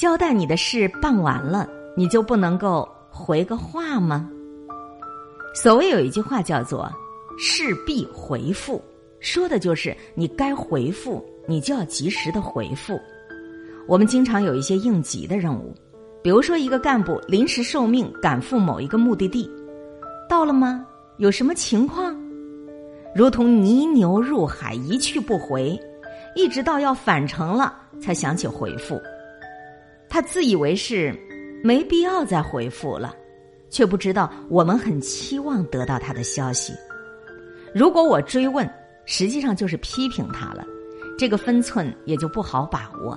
交代你的事办完了，你就不能够回个话吗？所谓有一句话叫做“事必回复”，说的就是你该回复，你就要及时的回复。我们经常有一些应急的任务，比如说一个干部临时受命赶赴某一个目的地，到了吗？有什么情况？如同泥牛入海，一去不回，一直到要返程了才想起回复。他自以为是，没必要再回复了。却不知道我们很期望得到他的消息。如果我追问，实际上就是批评他了，这个分寸也就不好把握。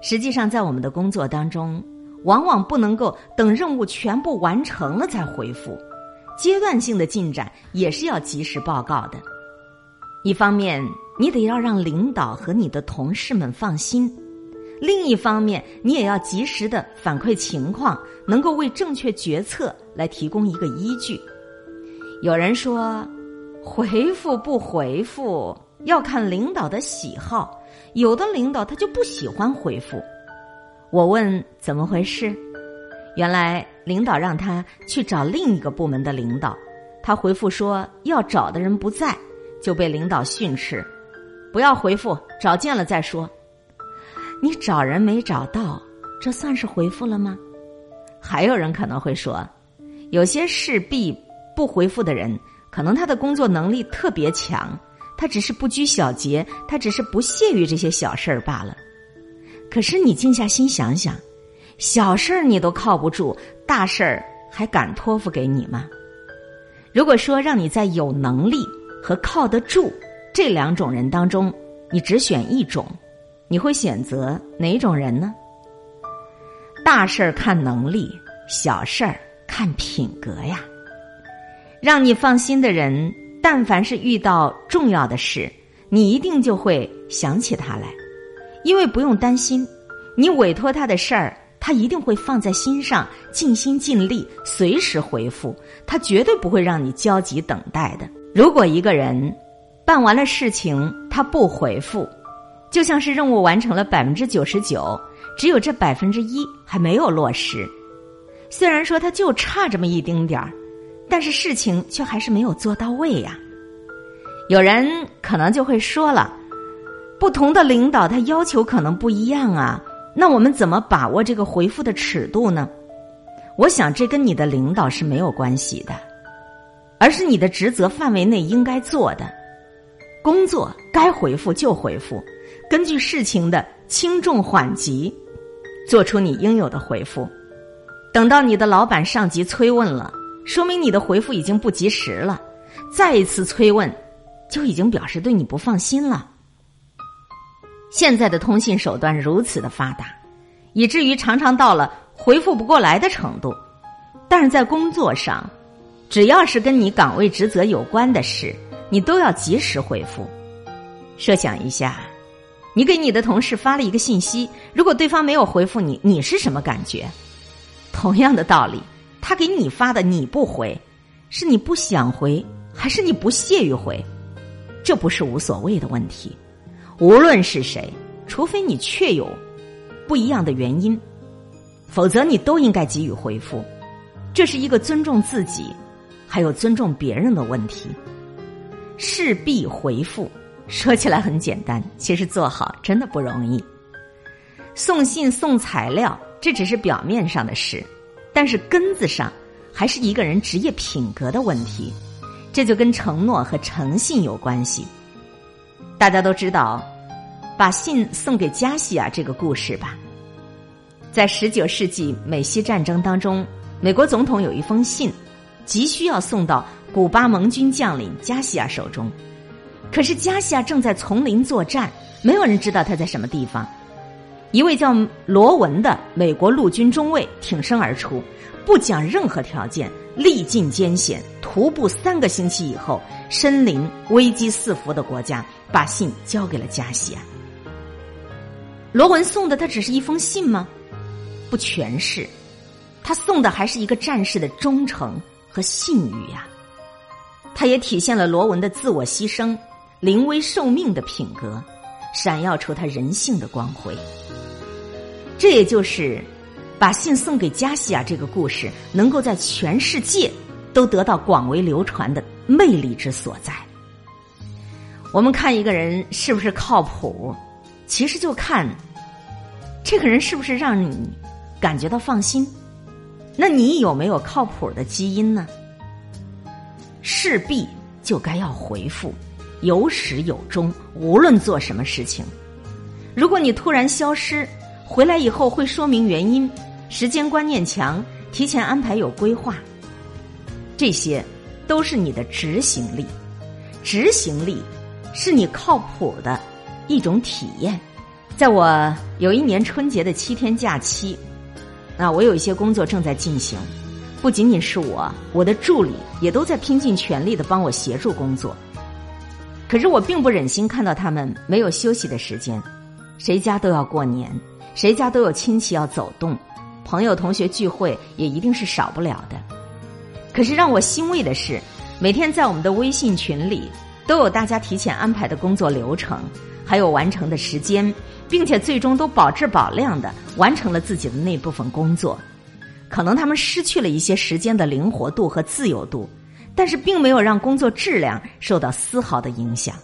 实际上，在我们的工作当中，往往不能够等任务全部完成了再回复，阶段性的进展也是要及时报告的。一方面，你得要让领导和你的同事们放心。另一方面，你也要及时的反馈情况，能够为正确决策来提供一个依据。有人说，回复不回复要看领导的喜好，有的领导他就不喜欢回复。我问怎么回事，原来领导让他去找另一个部门的领导，他回复说要找的人不在，就被领导训斥，不要回复，找见了再说。你找人没找到，这算是回复了吗？还有人可能会说，有些事必不回复的人，可能他的工作能力特别强，他只是不拘小节，他只是不屑于这些小事儿罢了。可是你静下心想想，小事儿你都靠不住，大事儿还敢托付给你吗？如果说让你在有能力和靠得住这两种人当中，你只选一种。你会选择哪种人呢？大事儿看能力，小事儿看品格呀。让你放心的人，但凡是遇到重要的事，你一定就会想起他来，因为不用担心，你委托他的事儿，他一定会放在心上，尽心尽力，随时回复，他绝对不会让你焦急等待的。如果一个人办完了事情，他不回复。就像是任务完成了百分之九十九，只有这百分之一还没有落实。虽然说他就差这么一丁点儿，但是事情却还是没有做到位呀。有人可能就会说了，不同的领导他要求可能不一样啊，那我们怎么把握这个回复的尺度呢？我想这跟你的领导是没有关系的，而是你的职责范围内应该做的工作，该回复就回复。根据事情的轻重缓急，做出你应有的回复。等到你的老板、上级催问了，说明你的回复已经不及时了。再一次催问，就已经表示对你不放心了。现在的通信手段如此的发达，以至于常常到了回复不过来的程度。但是在工作上，只要是跟你岗位职责有关的事，你都要及时回复。设想一下。你给你的同事发了一个信息，如果对方没有回复你，你是什么感觉？同样的道理，他给你发的你不回，是你不想回，还是你不屑于回？这不是无所谓的问题。无论是谁，除非你确有不一样的原因，否则你都应该给予回复。这是一个尊重自己，还有尊重别人的问题。势必回复。说起来很简单，其实做好真的不容易。送信送材料，这只是表面上的事，但是根子上还是一个人职业品格的问题。这就跟承诺和诚信有关系。大家都知道，把信送给加西亚这个故事吧。在十九世纪美西战争当中，美国总统有一封信，急需要送到古巴盟军将领加西亚手中。可是加西亚正在丛林作战，没有人知道他在什么地方。一位叫罗文的美国陆军中尉挺身而出，不讲任何条件，历尽艰险，徒步三个星期以后，身临危机四伏的国家，把信交给了加西亚。罗文送的他只是一封信吗？不全是，他送的还是一个战士的忠诚和信誉呀。他也体现了罗文的自我牺牲。临危受命的品格，闪耀出他人性的光辉。这也就是把信送给加西亚这个故事能够在全世界都得到广为流传的魅力之所在。我们看一个人是不是靠谱，其实就看这个人是不是让你感觉到放心。那你有没有靠谱的基因呢？势必就该要回复，有始有终，无论做什么事情。如果你突然消失，回来以后会说明原因，时间观念强，提前安排有规划，这些都是你的执行力。执行力是你靠谱的一种体验。在我有一年春节的七天假期。那我有一些工作正在进行，不仅仅是我，我的助理也都在拼尽全力的帮我协助工作。可是我并不忍心看到他们没有休息的时间，谁家都要过年，谁家都有亲戚要走动，朋友同学聚会也一定是少不了的。可是让我欣慰的是，每天在我们的微信群里都有大家提前安排的工作流程，还有完成的时间。并且最终都保质保量的完成了自己的那部分工作，可能他们失去了一些时间的灵活度和自由度，但是并没有让工作质量受到丝毫的影响。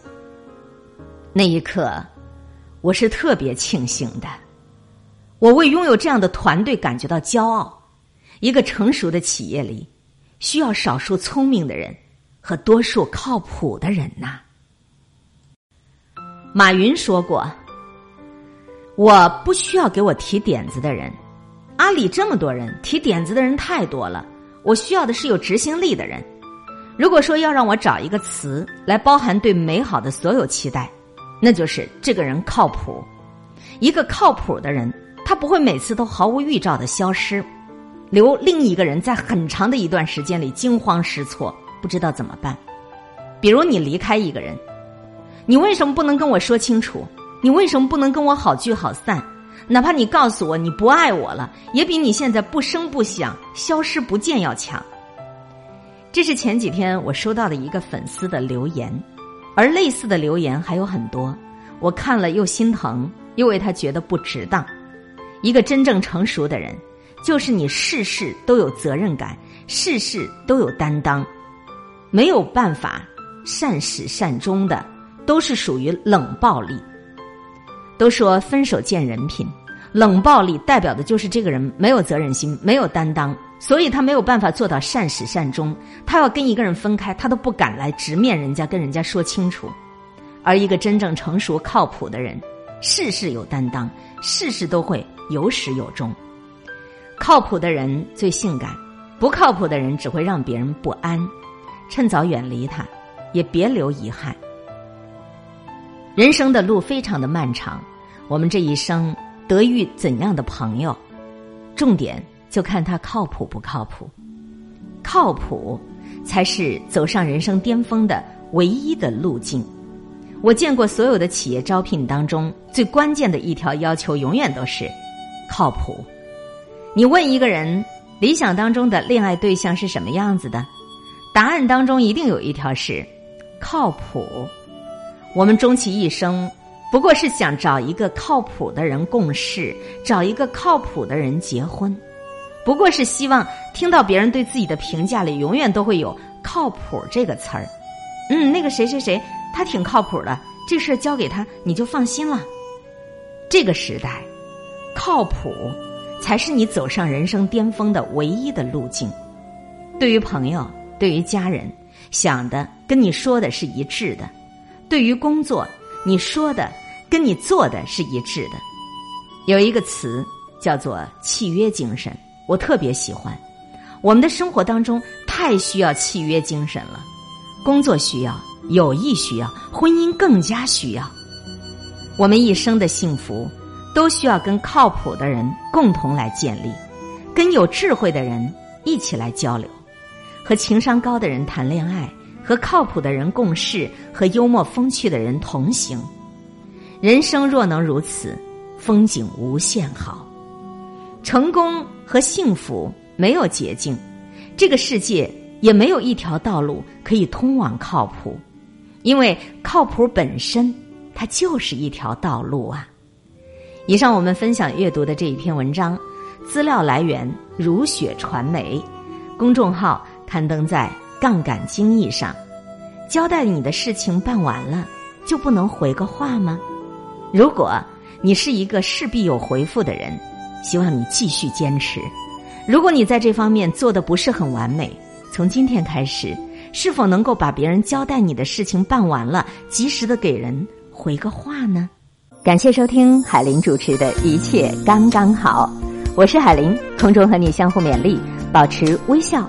那一刻，我是特别庆幸的，我为拥有这样的团队感觉到骄傲。一个成熟的企业里，需要少数聪明的人和多数靠谱的人呐。马云说过。我不需要给我提点子的人，阿里这么多人，提点子的人太多了。我需要的是有执行力的人。如果说要让我找一个词来包含对美好的所有期待，那就是这个人靠谱。一个靠谱的人，他不会每次都毫无预兆的消失，留另一个人在很长的一段时间里惊慌失措，不知道怎么办。比如你离开一个人，你为什么不能跟我说清楚？你为什么不能跟我好聚好散？哪怕你告诉我你不爱我了，也比你现在不声不响、消失不见要强。这是前几天我收到的一个粉丝的留言，而类似的留言还有很多。我看了又心疼，又为他觉得不值当。一个真正成熟的人，就是你事事都有责任感，事事都有担当，没有办法善始善终的，都是属于冷暴力。都说分手见人品，冷暴力代表的就是这个人没有责任心，没有担当，所以他没有办法做到善始善终。他要跟一个人分开，他都不敢来直面人家，跟人家说清楚。而一个真正成熟靠谱的人，事事有担当，事事都会有始有终。靠谱的人最性感，不靠谱的人只会让别人不安。趁早远离他，也别留遗憾。人生的路非常的漫长，我们这一生得遇怎样的朋友，重点就看他靠谱不靠谱。靠谱才是走上人生巅峰的唯一的路径。我见过所有的企业招聘当中最关键的一条要求，永远都是靠谱。你问一个人理想当中的恋爱对象是什么样子的，答案当中一定有一条是靠谱。我们终其一生，不过是想找一个靠谱的人共事，找一个靠谱的人结婚，不过是希望听到别人对自己的评价里永远都会有“靠谱”这个词儿。嗯，那个谁谁谁，他挺靠谱的，这事交给他你就放心了。这个时代，靠谱才是你走上人生巅峰的唯一的路径。对于朋友，对于家人，想的跟你说的是一致的。对于工作，你说的跟你做的是一致的。有一个词叫做契约精神，我特别喜欢。我们的生活当中太需要契约精神了，工作需要，友谊需要，婚姻更加需要。我们一生的幸福都需要跟靠谱的人共同来建立，跟有智慧的人一起来交流，和情商高的人谈恋爱。和靠谱的人共事，和幽默风趣的人同行，人生若能如此，风景无限好。成功和幸福没有捷径，这个世界也没有一条道路可以通往靠谱，因为靠谱本身它就是一条道路啊。以上我们分享阅读的这一篇文章，资料来源如雪传媒，公众号刊登在《杠杆经义》上。交代你的事情办完了，就不能回个话吗？如果你是一个势必有回复的人，希望你继续坚持。如果你在这方面做的不是很完美，从今天开始，是否能够把别人交代你的事情办完了，及时的给人回个话呢？感谢收听海林主持的一切刚刚好，我是海林，空中和你相互勉励，保持微笑、